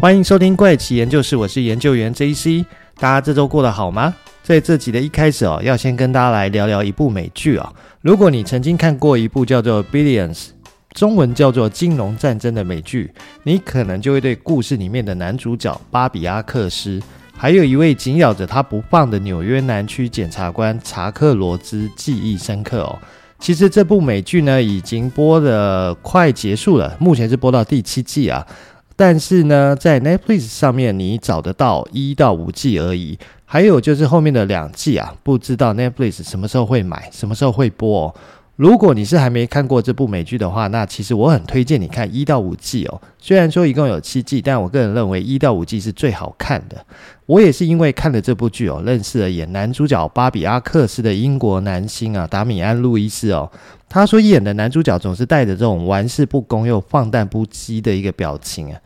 欢迎收听怪奇研究室，我是研究员 JC。大家这周过得好吗？在这集的一开始哦，要先跟大家来聊聊一部美剧哦。如果你曾经看过一部叫做《Billions》，中文叫做《金融战争》的美剧，你可能就会对故事里面的男主角巴比阿克斯，还有一位紧咬着他不放的纽约南区检察官查克罗兹记忆深刻哦。其实这部美剧呢，已经播的快结束了，目前是播到第七季啊。但是呢，在 Netflix 上面你找得到一到五季而已，还有就是后面的两季啊，不知道 Netflix 什么时候会买，什么时候会播哦。如果你是还没看过这部美剧的话，那其实我很推荐你看一到五季哦。虽然说一共有七季，但我个人认为一到五季是最好看的。我也是因为看了这部剧哦，认识了演男主角巴比阿克斯的英国男星啊，达米安·路易斯哦。他说演的男主角总是带着这种玩世不恭又放荡不羁的一个表情啊。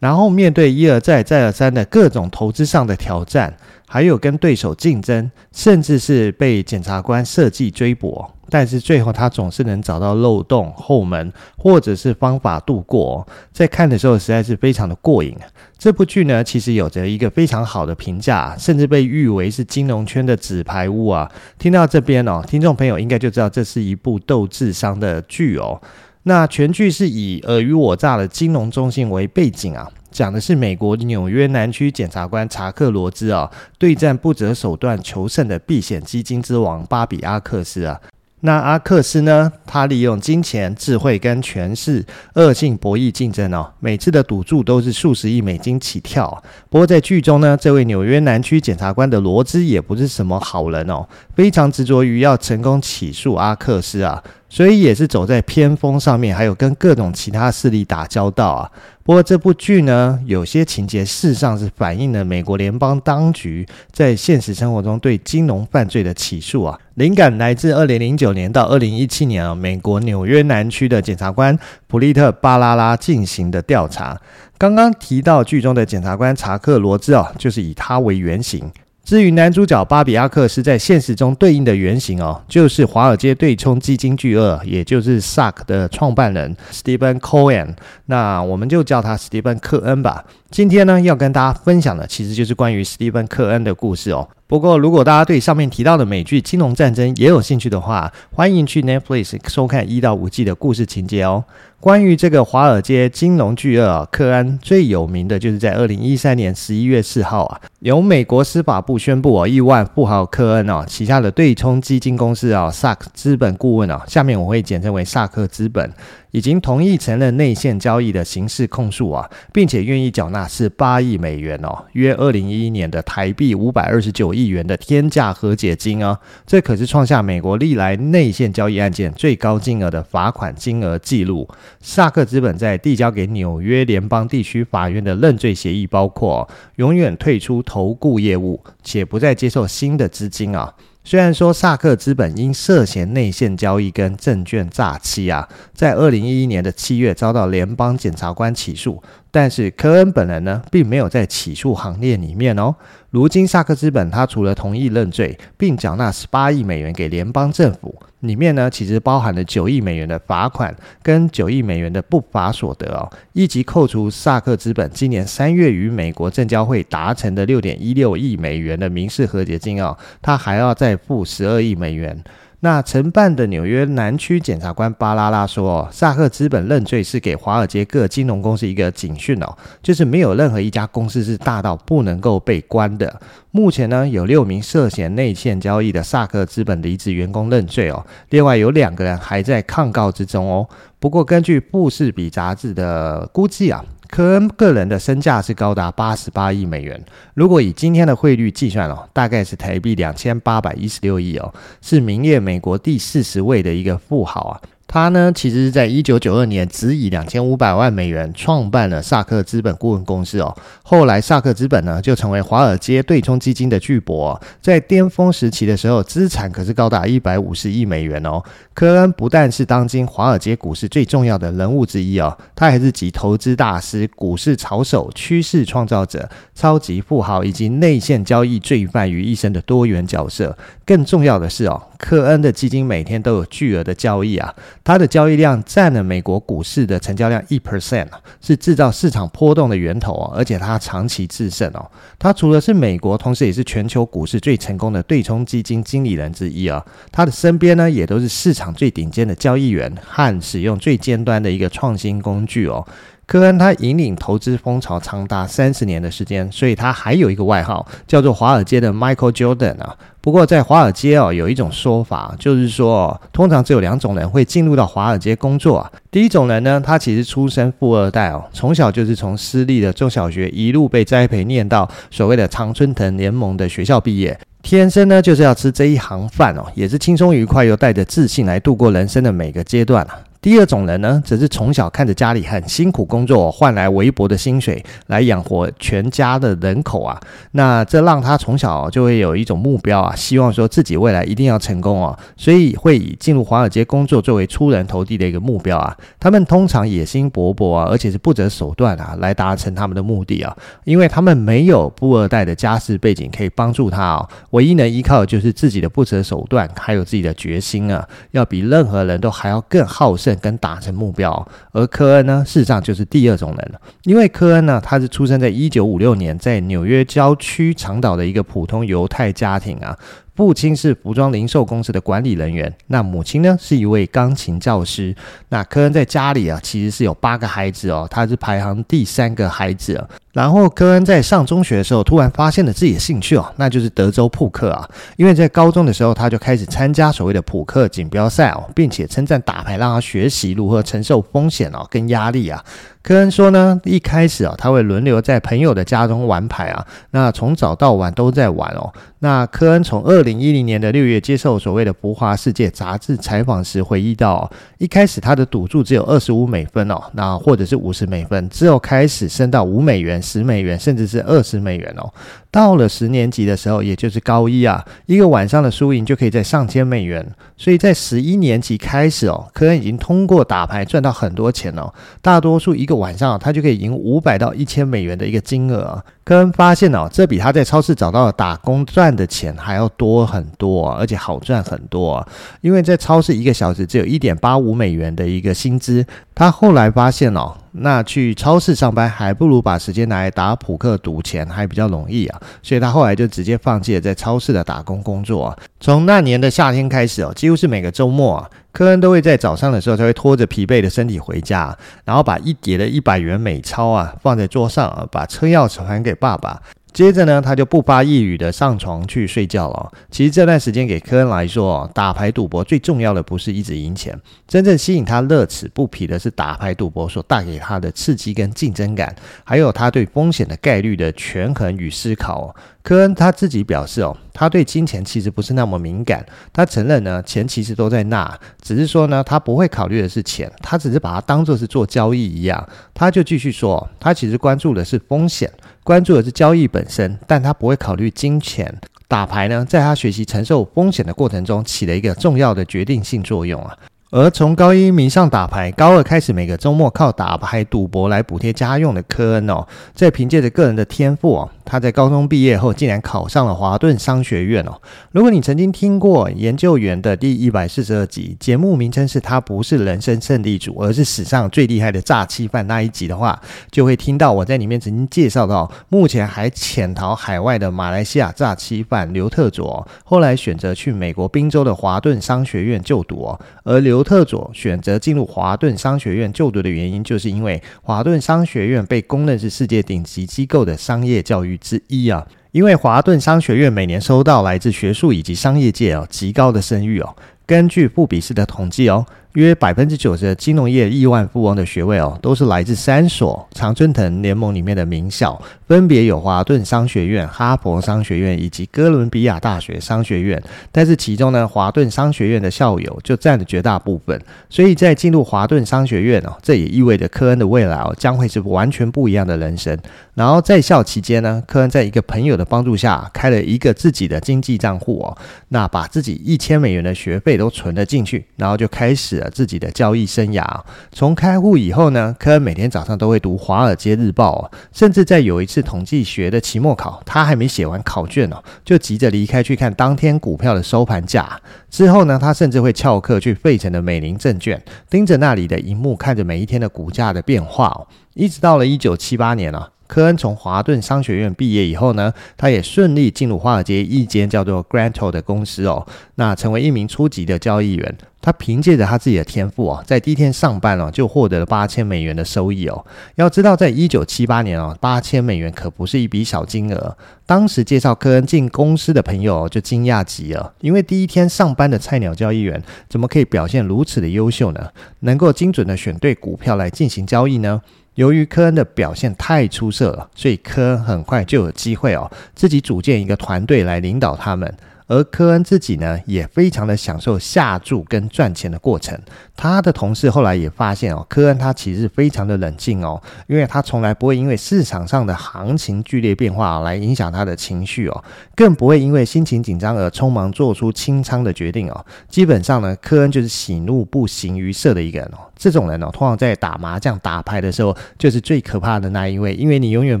然后面对一而再、再而三的各种投资上的挑战，还有跟对手竞争，甚至是被检察官设计追捕，但是最后他总是能找到漏洞、后门或者是方法度过。在看的时候实在是非常的过瘾。这部剧呢，其实有着一个非常好的评价，甚至被誉为是金融圈的纸牌屋啊。听到这边哦，听众朋友应该就知道这是一部斗智商的剧哦。那全剧是以尔虞我诈的金融中心为背景啊，讲的是美国纽约南区检察官查克罗兹啊，对战不择手段求胜的避险基金之王巴比阿克斯啊。那阿克斯呢，他利用金钱、智慧跟权势恶性博弈竞争哦，每次的赌注都是数十亿美金起跳。不过在剧中呢，这位纽约南区检察官的罗兹也不是什么好人哦，非常执着于要成功起诉阿克斯啊。所以也是走在偏锋上面，还有跟各种其他势力打交道啊。不过这部剧呢，有些情节事实上是反映了美国联邦当局在现实生活中对金融犯罪的起诉啊。灵感来自二零零九年到二零一七年啊，美国纽约南区的检察官普利特巴拉拉进行的调查。刚刚提到剧中的检察官查克罗兹啊，就是以他为原型。至于男主角巴比阿克斯在现实中对应的原型哦，就是华尔街对冲基金巨鳄，也就是 SAC 的创办人 Stephen Cohen，那我们就叫他 Stephen 克恩吧。今天呢，要跟大家分享的其实就是关于 Stephen 克恩的故事哦。不过，如果大家对上面提到的美剧《金融战争》也有兴趣的话，欢迎去 Netflix 收看一到五季的故事情节哦。关于这个华尔街金融巨鳄啊，克恩最有名的就是在二零一三年十一月四号啊，由美国司法部宣布啊，亿万富豪克恩啊旗下的对冲基金公司啊萨克资本顾问啊，下面我会简称为萨克资本。已经同意承认内线交易的刑事控诉啊，并且愿意缴纳十八亿美元哦，约二零一一年的台币五百二十九亿元的天价和解金啊，这可是创下美国历来内线交易案件最高金额的罚款金额记录。萨克资本在递交给纽约联邦地区法院的认罪协议包括永远退出投顾业务，且不再接受新的资金啊。虽然说萨克资本因涉嫌内线交易跟证券诈欺啊，在二零一一年的七月遭到联邦检察官起诉。但是科恩本人呢，并没有在起诉行列里面哦。如今萨克资本他除了同意认罪，并缴纳十八亿美元给联邦政府，里面呢其实包含了九亿美元的罚款跟九亿美元的不法所得哦，以及扣除萨克资本今年三月与美国证交会达成的六点一六亿美元的民事和解金哦，他还要再付十二亿美元。那承办的纽约南区检察官巴拉拉说：“萨克资本认罪是给华尔街各金融公司一个警讯哦，就是没有任何一家公司是大到不能够被关的。目前呢，有六名涉嫌内线交易的萨克资本离职员工认罪哦，另外有两个人还在抗告之中哦。不过根据布士比杂志的估计啊。”科恩个人的身价是高达八十八亿美元，如果以今天的汇率计算哦，大概是台币两千八百一十六亿哦，是名列美国第四十位的一个富豪啊。他呢，其实是在一九九二年只以两千五百万美元创办了萨克资本顾问公司哦。后来萨克资本呢，就成为华尔街对冲基金的巨擘。在巅峰时期的时候，资产可是高达一百五十亿美元哦。科恩不但是当今华尔街股市最重要的人物之一哦，他还是集投资大师、股市炒手、趋势创造者、超级富豪以及内线交易罪犯于一身的多元角色。更重要的是哦。科恩的基金每天都有巨额的交易啊，它的交易量占了美国股市的成交量一 percent 啊，是制造市场波动的源头哦，而且它长期制胜哦。它除了是美国，同时也是全球股市最成功的对冲基金经理人之一啊。他的身边呢，也都是市场最顶尖的交易员和使用最尖端的一个创新工具哦。科恩他引领投资风潮长达三十年的时间，所以他还有一个外号叫做“华尔街的 Michael Jordan” 啊。不过在华尔街哦，有一种说法，就是说，通常只有两种人会进入到华尔街工作啊。第一种人呢，他其实出身富二代哦，从小就是从私立的中小学一路被栽培念到所谓的常春藤联盟的学校毕业，天生呢就是要吃这一行饭哦，也是轻松愉快又带着自信来度过人生的每个阶段啊。第二种人呢，则是从小看着家里很辛苦工作，换来微薄的薪水来养活全家的人口啊。那这让他从小就会有一种目标啊，希望说自己未来一定要成功哦，所以会以进入华尔街工作作为出人头地的一个目标啊。他们通常野心勃勃啊，而且是不择手段啊，来达成他们的目的啊。因为他们没有富二代的家世背景可以帮助他哦，唯一能依靠的就是自己的不择手段，还有自己的决心啊，要比任何人都还要更好胜。跟达成目标，而科恩呢，事实上就是第二种人了。因为科恩呢，他是出生在一九五六年，在纽约郊区长岛的一个普通犹太家庭啊。父亲是服装零售公司的管理人员，那母亲呢是一位钢琴教师。那科恩在家里啊，其实是有八个孩子哦，他是排行第三个孩子。然后科恩在上中学的时候，突然发现了自己的兴趣哦，那就是德州扑克啊。因为在高中的时候，他就开始参加所谓的扑克锦标赛哦，并且称赞打牌让他学习如何承受风险哦跟压力啊。科恩说呢，一开始啊，他会轮流在朋友的家中玩牌啊，那从早到晚都在玩哦。那科恩从二零一零年的六月接受所谓的《浮华世界》杂志采访时回忆到，一开始他的赌注只有二十五美分哦，那或者是五十美分，之后开始升到五美元、十美元，甚至是二十美元哦。到了十年级的时候，也就是高一啊，一个晚上的输赢就可以在上千美元。所以在十一年级开始哦，科恩已经通过打牌赚到很多钱哦。大多数一个晚上他就可以赢五百到一千美元的一个金额啊。科恩发现哦，这比他在超市找到的打工赚的钱还要多很多，而且好赚很多。因为在超市一个小时只有一点八五美元的一个薪资，他后来发现哦。那去超市上班还不如把时间拿来打扑克赌钱还比较容易啊，所以他后来就直接放弃了在超市的打工工作啊。从那年的夏天开始哦，几乎是每个周末啊，科恩都会在早上的时候他会拖着疲惫的身体回家，然后把一叠的一百元美钞啊放在桌上啊，把车钥匙还给爸爸。接着呢，他就不发一语的上床去睡觉了。其实这段时间给科恩来说，打牌赌博最重要的不是一直赢钱，真正吸引他乐此不疲的是打牌赌博所带给他的刺激跟竞争感，还有他对风险的概率的权衡与思考。科恩他自己表示哦，他对金钱其实不是那么敏感，他承认呢，钱其实都在那，只是说呢，他不会考虑的是钱，他只是把它当做是做交易一样。他就继续说，他其实关注的是风险。关注的是交易本身，但他不会考虑金钱。打牌呢，在他学习承受风险的过程中，起了一个重要的决定性作用啊。而从高一迷上打牌，高二开始每个周末靠打牌赌博来补贴家用的科恩哦，在凭借着个人的天赋哦，他在高中毕业后竟然考上了华顿商学院哦。如果你曾经听过研究员的第一百四十二集，节目名称是他不是人生胜利组，而是史上最厉害的诈欺犯那一集的话，就会听到我在里面曾经介绍到，目前还潜逃海外的马来西亚诈欺犯刘特佐，后来选择去美国宾州的华顿商学院就读哦，而刘。特佐选择进入华顿商学院就读的原因，就是因为华顿商学院被公认是世界顶级机构的商业教育之一啊。因为华顿商学院每年收到来自学术以及商业界哦极高的声誉哦。根据布比斯的统计哦。约百分之九十的金融业亿万富翁的学位哦，都是来自三所常春藤联盟里面的名校，分别有华顿商学院、哈佛商学院以及哥伦比亚大学商学院。但是其中呢，华顿商学院的校友就占了绝大部分。所以在进入华顿商学院哦，这也意味着科恩的未来哦，将会是完全不一样的人生。然后在校期间呢，科恩在一个朋友的帮助下，开了一个自己的经济账户哦，那把自己一千美元的学费都存了进去，然后就开始。自己的交易生涯。从开户以后呢，科恩每天早上都会读《华尔街日报》，甚至在有一次统计学的期末考，他还没写完考卷哦，就急着离开去看当天股票的收盘价。之后呢，他甚至会翘课去费城的美林证券，盯着那里的萤幕，看着每一天的股价的变化。一直到了一九七八年啊。科恩从华顿商学院毕业以后呢，他也顺利进入华尔街一间叫做 Grantall 的公司哦，那成为一名初级的交易员。他凭借着他自己的天赋哦，在第一天上班哦，就获得了八千美元的收益哦。要知道，在一九七八年哦，八千美元可不是一笔小金额。当时介绍科恩进公司的朋友就惊讶极了，因为第一天上班的菜鸟交易员怎么可以表现如此的优秀呢？能够精准的选对股票来进行交易呢？由于科恩的表现太出色了，所以科恩很快就有机会哦，自己组建一个团队来领导他们。而科恩自己呢，也非常的享受下注跟赚钱的过程。他的同事后来也发现哦，科恩他其实非常的冷静哦，因为他从来不会因为市场上的行情剧烈变化来影响他的情绪哦，更不会因为心情紧张而匆忙做出清仓的决定哦。基本上呢，科恩就是喜怒不形于色的一个人哦。这种人哦，通常在打麻将、打牌的时候，就是最可怕的那一位，因为你永远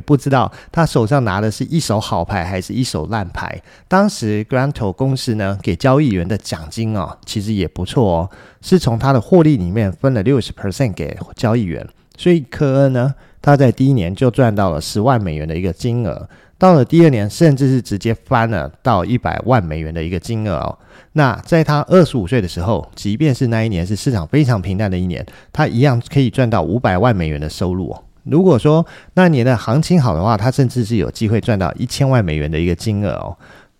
不知道他手上拿的是一手好牌还是一手烂牌。当时，Granta 公司呢，给交易员的奖金哦，其实也不错哦，是从他的获利里面分了六十 percent 给交易员，所以科恩呢，他在第一年就赚到了十万美元的一个金额。到了第二年，甚至是直接翻了到一百万美元的一个金额哦。那在他二十五岁的时候，即便是那一年是市场非常平淡的一年，他一样可以赚到五百万美元的收入哦。如果说那年的行情好的话，他甚至是有机会赚到一千万美元的一个金额哦。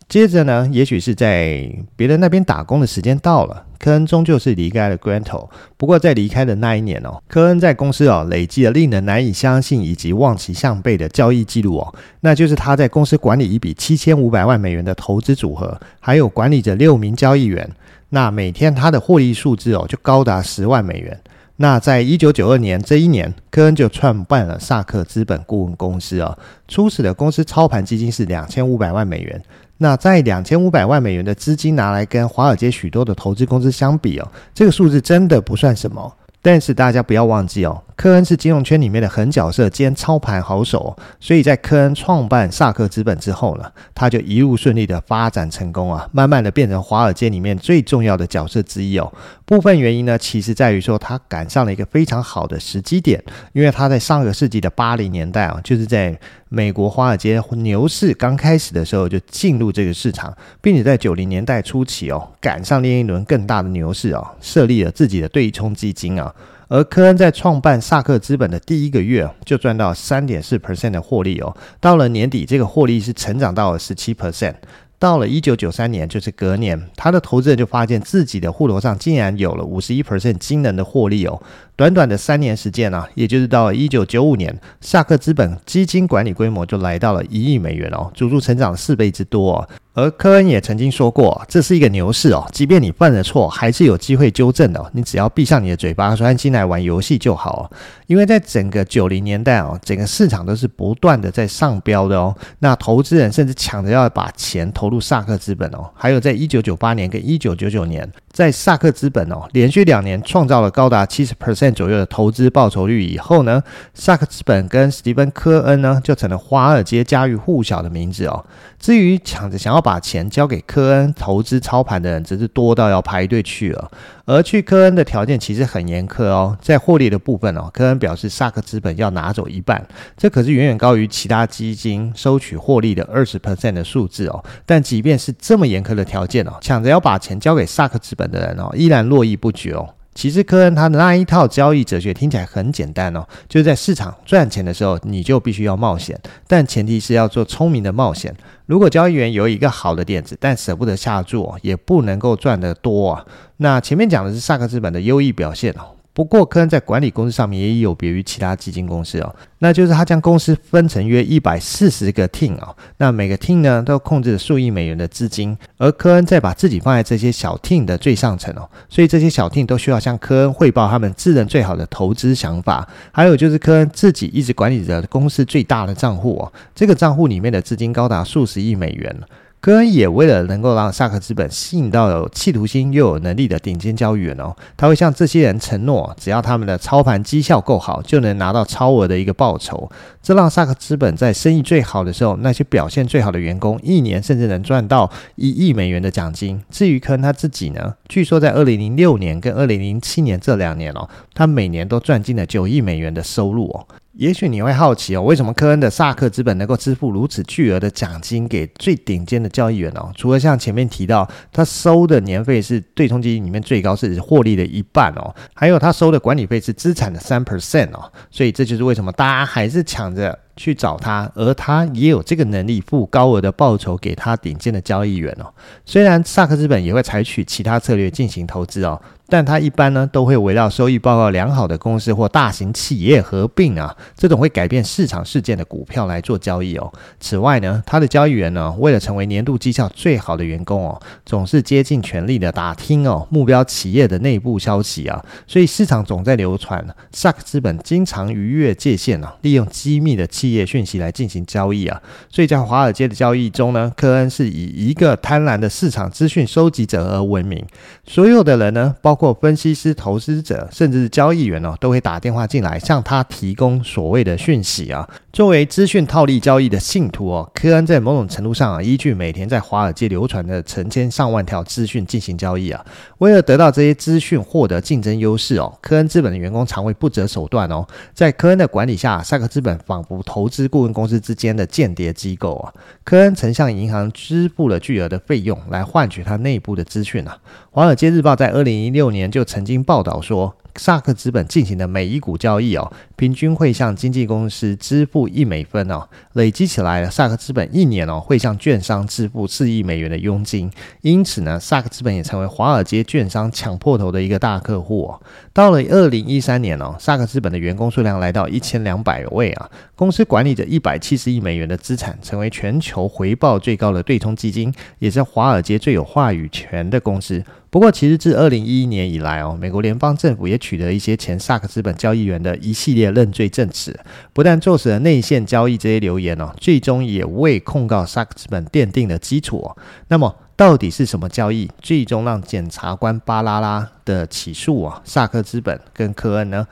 接着呢，也许是在别人那边打工的时间到了，科恩终究是离开了 Granta。不过在离开的那一年哦，科恩在公司哦累积了令人难以相信以及望其项背的交易记录哦，那就是他在公司管理一笔七千五百万美元的投资组合，还有管理着六名交易员。那每天他的获利数字哦就高达十万美元。那在一九九二年这一年，科恩就创办了萨克资本顾问公司哦，初始的公司操盘基金是两千五百万美元。那在两千五百万美元的资金拿来跟华尔街许多的投资公司相比哦，这个数字真的不算什么。但是大家不要忘记哦，科恩是金融圈里面的狠角色兼操盘好手，所以在科恩创办萨克资本之后呢，他就一路顺利的发展成功啊，慢慢的变成华尔街里面最重要的角色之一哦。部分原因呢，其实在于说他赶上了一个非常好的时机点，因为他在上个世纪的八零年代啊，就是在美国华尔街牛市刚开始的时候就进入这个市场，并且在九零年代初期哦，赶上另一轮更大的牛市哦，设立了自己的对冲基金啊。而科恩在创办萨克资本的第一个月就赚到三点四 percent 的获利哦，到了年底，这个获利是成长到了十七 percent。到了一九九三年，就是隔年，他的投资人就发现自己的户头上竟然有了五十一 percent 惊人的获利哦。短短的三年时间啊，也就是到了一九九五年，萨克资本基金管理规模就来到了一亿美元哦，足足成长了四倍之多哦。而科恩也曾经说过，这是一个牛市哦，即便你犯了错，还是有机会纠正的。你只要闭上你的嘴巴，专心来玩游戏就好。因为在整个九零年代哦，整个市场都是不断的在上标的哦。那投资人甚至抢着要把钱投入萨克资本哦。还有在一九九八年跟一九九九年，在萨克资本哦连续两年创造了高达七十 percent 左右的投资报酬率以后呢，萨克资本跟史蒂芬科恩呢就成了华尔街家喻户晓的名字哦。至于抢着想要把钱交给科恩投资操盘的人，则是多到要排队去了。而去科恩的条件其实很严苛哦，在获利的部分哦，科恩表示萨克资本要拿走一半，这可是远远高于其他基金收取获利的二十 percent 的数字哦。但即便是这么严苛的条件哦，抢着要把钱交给萨克资本的人哦，依然络绎不绝哦。其实科恩他的那一套交易哲学听起来很简单哦，就是在市场赚钱的时候，你就必须要冒险，但前提是要做聪明的冒险。如果交易员有一个好的点子，但舍不得下注，也不能够赚得多啊。那前面讲的是萨克资本的优异表现哦。不过，科恩在管理公司上面也有别于其他基金公司哦，那就是他将公司分成约一百四十个 team 哦，那每个 team 呢都控制着数亿美元的资金，而科恩再把自己放在这些小 team 的最上层哦，所以这些小 team 都需要向科恩汇报他们自认最好的投资想法，还有就是科恩自己一直管理着公司最大的账户哦，这个账户里面的资金高达数十亿美元。科恩也为了能够让萨克资本吸引到有企图心又有能力的顶尖交易员哦，他会向这些人承诺，只要他们的操盘绩效够好，就能拿到超额的一个报酬。这让萨克资本在生意最好的时候，那些表现最好的员工，一年甚至能赚到一亿美元的奖金。至于科恩他自己呢，据说在二零零六年跟二零零七年这两年哦，他每年都赚进了九亿美元的收入哦。也许你会好奇哦，为什么科恩的萨克资本能够支付如此巨额的奖金给最顶尖的交易员哦？除了像前面提到，他收的年费是对冲基金里面最高，是获利的一半哦，还有他收的管理费是资产的三 percent 哦，所以这就是为什么大家还是抢着去找他，而他也有这个能力付高额的报酬给他顶尖的交易员哦。虽然萨克资本也会采取其他策略进行投资哦。但他一般呢都会围绕收益报告良好的公司或大型企业合并啊，这种会改变市场事件的股票来做交易哦。此外呢，他的交易员呢为了成为年度绩效最好的员工哦，总是竭尽全力的打听哦目标企业的内部消息啊，所以市场总在流传，萨克资本经常逾越界限啊，利用机密的企业讯息来进行交易啊。所以在华尔街的交易中呢，科恩是以一个贪婪的市场资讯收集者而闻名，所有的人呢包。括括分析师、投资者，甚至是交易员哦，都会打电话进来向他提供所谓的讯息啊。作为资讯套利交易的信徒哦，科恩在某种程度上啊，依据每天在华尔街流传的成千上万条资讯进行交易啊。为了得到这些资讯，获得竞争优势哦，科恩资本的员工常会不择手段哦。在科恩的管理下，萨克资本仿佛投资顾问公司之间的间谍机构啊。科恩曾向银行支付了巨额的费用来换取他内部的资讯啊。华尔街日报在二零一六六年就曾经报道说，萨克资本进行的每一股交易哦，平均会向经纪公司支付一美分哦，累积起来，萨克资本一年哦会向券商支付四亿美元的佣金。因此呢，萨克资本也成为华尔街券商抢破头的一个大客户哦。到了二零一三年哦，萨克资本的员工数量来到一千两百位啊，公司管理着一百七十亿美元的资产，成为全球回报最高的对冲基金，也是华尔街最有话语权的公司。不过，其实自二零一一年以来哦，美国联邦政府也取得一些前萨克资本交易员的一系列认罪证词，不但坐实了内线交易这些流言哦，最终也为控告萨克资本奠定了基础。那么，到底是什么交易，最终让检察官巴拉拉的起诉啊萨克资本跟科恩呢？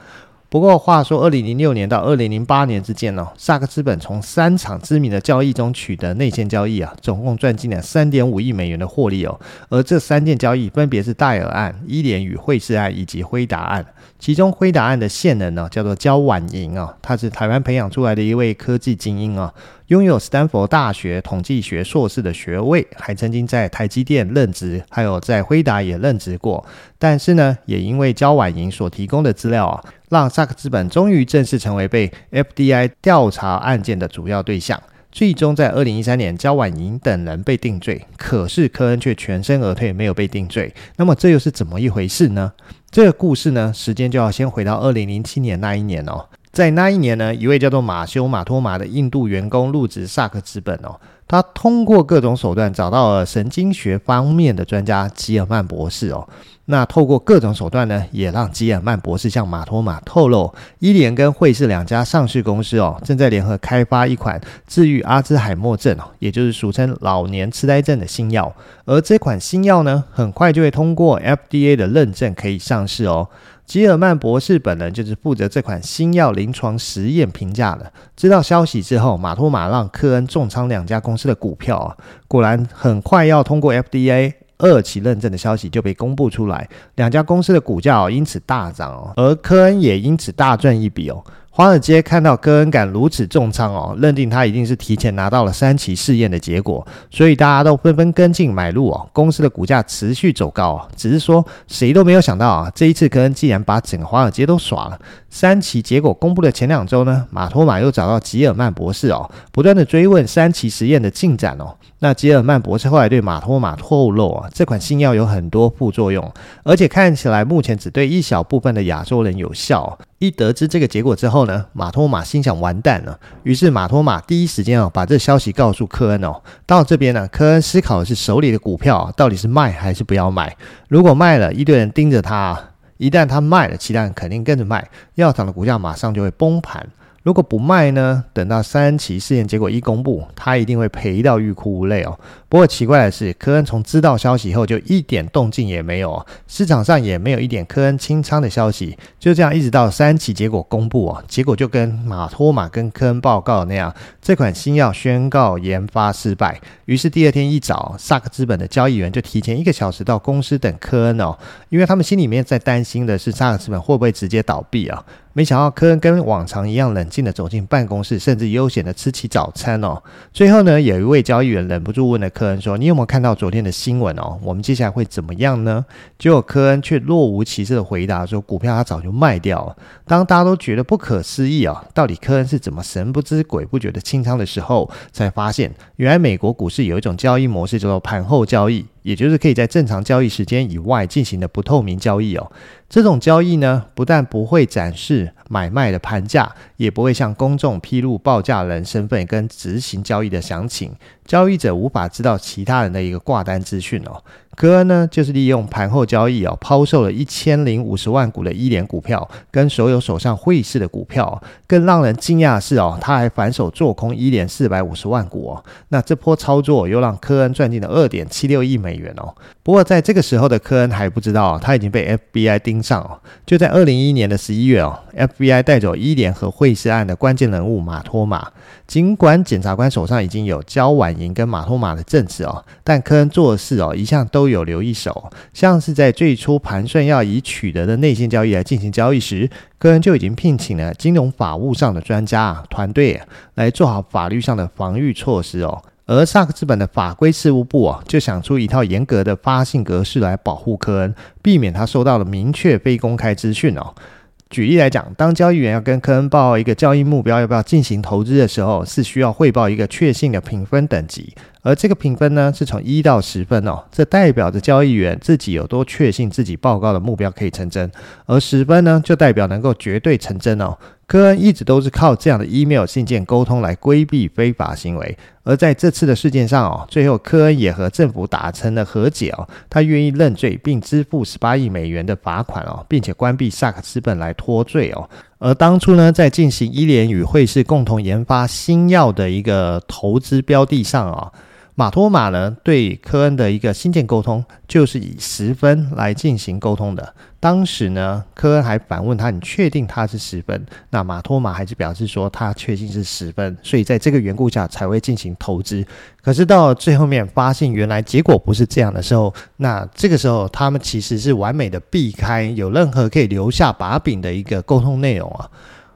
不过话说，二零零六年到二零零八年之间呢，萨克资本从三场知名的交易中取得内线交易啊，总共赚进了三点五亿美元的获利哦。而这三件交易分别是戴尔案、伊莲与惠氏案以及辉达案。其中辉达案的线人呢，叫做焦婉莹啊，他是台湾培养出来的一位科技精英啊。拥有斯坦福大学统计学硕士的学位，还曾经在台积电任职，还有在辉达也任职过。但是呢，也因为焦婉莹所提供的资料啊，让萨克资本终于正式成为被 FDI 调查案件的主要对象。最终在二零一三年，焦婉莹等人被定罪，可是科恩却全身而退，没有被定罪。那么这又是怎么一回事呢？这个故事呢，时间就要先回到二零零七年那一年哦。在那一年呢，一位叫做马修马托马的印度员工入职萨克资本哦。他通过各种手段找到了神经学方面的专家吉尔曼博士哦。那透过各种手段呢，也让吉尔曼博士向马托马透露，伊莲跟惠氏两家上市公司哦，正在联合开发一款治愈阿兹海默症哦，也就是俗称老年痴呆症的新药。而这款新药呢，很快就会通过 FDA 的认证，可以上市哦。吉尔曼博士本人就是负责这款新药临床实验评价的。知道消息之后，马托马让科恩重仓两家公司的股票啊，果然很快要通过 FDA 二期认证的消息就被公布出来，两家公司的股价因此大涨哦，而科恩也因此大赚一笔哦。华尔街看到科恩敢如此重仓哦，认定他一定是提前拿到了三期试验的结果，所以大家都纷纷跟进买入哦。公司的股价持续走高啊，只是说谁都没有想到啊，这一次科恩竟然把整个华尔街都耍了。三期结果公布的前两周呢，马托马又找到吉尔曼博士哦，不断的追问三期实验的进展哦。那吉尔曼博士后来对马托马透露啊，这款新药有很多副作用，而且看起来目前只对一小部分的亚洲人有效。一得知这个结果之后呢，马托马心想完蛋了，于是马托马第一时间哦把这消息告诉科恩哦。到这边呢，科恩思考的是手里的股票到底是卖还是不要卖。如果卖了，一堆人盯着他；一旦他卖了，其他人肯定跟着卖，药厂的股价马上就会崩盘。如果不卖呢，等到三期试验结果一公布，他一定会赔到欲哭无泪哦。不过奇怪的是，科恩从知道消息后就一点动静也没有，市场上也没有一点科恩清仓的消息，就这样一直到三期结果公布哦，结果就跟马托马跟科恩报告那样，这款新药宣告研发失败。于是第二天一早，萨克资本的交易员就提前一个小时到公司等科恩哦，因为他们心里面在担心的是萨克资本会不会直接倒闭啊。没想到科恩跟往常一样冷静地走进办公室，甚至悠闲地吃起早餐哦。最后呢，有一位交易员忍不住问了科恩说：“你有没有看到昨天的新闻哦？我们接下来会怎么样呢？”结果科恩却若无其事的回答说：“股票他早就卖掉了。”当大家都觉得不可思议啊，到底科恩是怎么神不知鬼不觉的清仓的时候，才发现原来美国股市有一种交易模式叫做盘后交易。也就是可以在正常交易时间以外进行的不透明交易哦。这种交易呢，不但不会展示买卖的盘价，也不会向公众披露报价人身份跟执行交易的详情，交易者无法知道其他人的一个挂单资讯哦。科恩呢，就是利用盘后交易哦，抛售了一千零五十万股的伊莲股票，跟所有手上汇市的股票。更让人惊讶的是哦，他还反手做空伊莲四百五十万股哦。那这波操作又让科恩赚进了二点七六亿美元哦。不过在这个时候的科恩还不知道哦，他已经被 FBI 盯上哦。就在二零一一年的十一月哦，FBI 带走伊莲和汇市案的关键人物马托马。尽管检察官手上已经有焦婉莹跟马托马的证词哦，但科恩做的事哦，一向都都有留一手。像是在最初盘算要以取得的内线交易来进行交易时，科恩就已经聘请了金融法务上的专家团队来做好法律上的防御措施哦。而萨克资本的法规事务部哦，就想出一套严格的发信格式来保护科恩，避免他收到了明确非公开资讯哦。举例来讲，当交易员要跟科恩报一个交易目标，要不要进行投资的时候，是需要汇报一个确信的评分等级，而这个评分呢，是从一到十分哦，这代表着交易员自己有多确信自己报告的目标可以成真，而十分呢，就代表能够绝对成真哦。科恩一直都是靠这样的 email 信件沟通来规避非法行为，而在这次的事件上哦，最后科恩也和政府达成了和解哦，他愿意认罪并支付十八亿美元的罚款哦，并且关闭萨克资本来脱罪哦。而当初呢，在进行伊莲与汇市共同研发新药的一个投资标的上啊、哦。马托马呢，对科恩的一个新建沟通，就是以十分来进行沟通的。当时呢，科恩还反问他：“你确定他是十分？”那马托马还是表示说他确信是十分，所以在这个缘故下才会进行投资。可是到最后面发现原来结果不是这样的时候，那这个时候他们其实是完美的避开有任何可以留下把柄的一个沟通内容啊。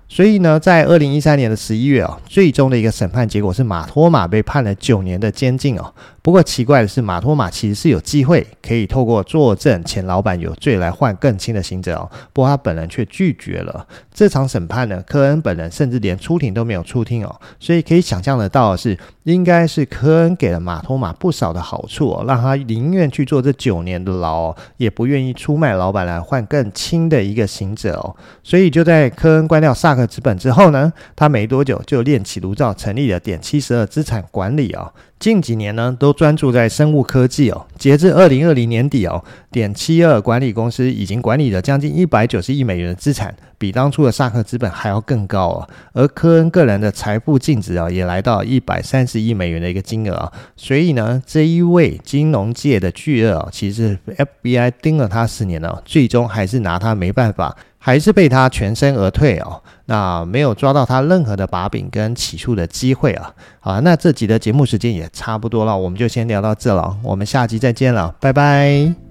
所以呢，在二零一三年的十一月啊，最终的一个审判结果是马托马被判了九年的监禁哦。不过奇怪的是，马托马其实是有机会可以透过作证前老板有罪来换更轻的刑责哦。不过他本人却拒绝了这场审判呢。科恩本人甚至连出庭都没有出庭哦。所以可以想象得到的是，应该是科恩给了马托马不少的好处哦，让他宁愿去做这九年的牢，也不愿意出卖老板来换更轻的一个刑责哦。所以就在科恩关掉萨克资本之后呢，他没多久就另起炉灶成立了点七十二资产管理哦。近几年呢，都专注在生物科技哦。截至二零二零年底哦，点七二管理公司已经管理了将近一百九十亿美元的资产，比当初的萨克资本还要更高哦。而科恩个人的财富净值啊，也来到一百三十亿美元的一个金额啊。所以呢，这一位金融界的巨鳄啊，其实 FBI 盯了他十年了，最终还是拿他没办法。还是被他全身而退哦，那没有抓到他任何的把柄跟起诉的机会啊。好，那这集的节目时间也差不多了，我们就先聊到这了，我们下集再见了，拜拜。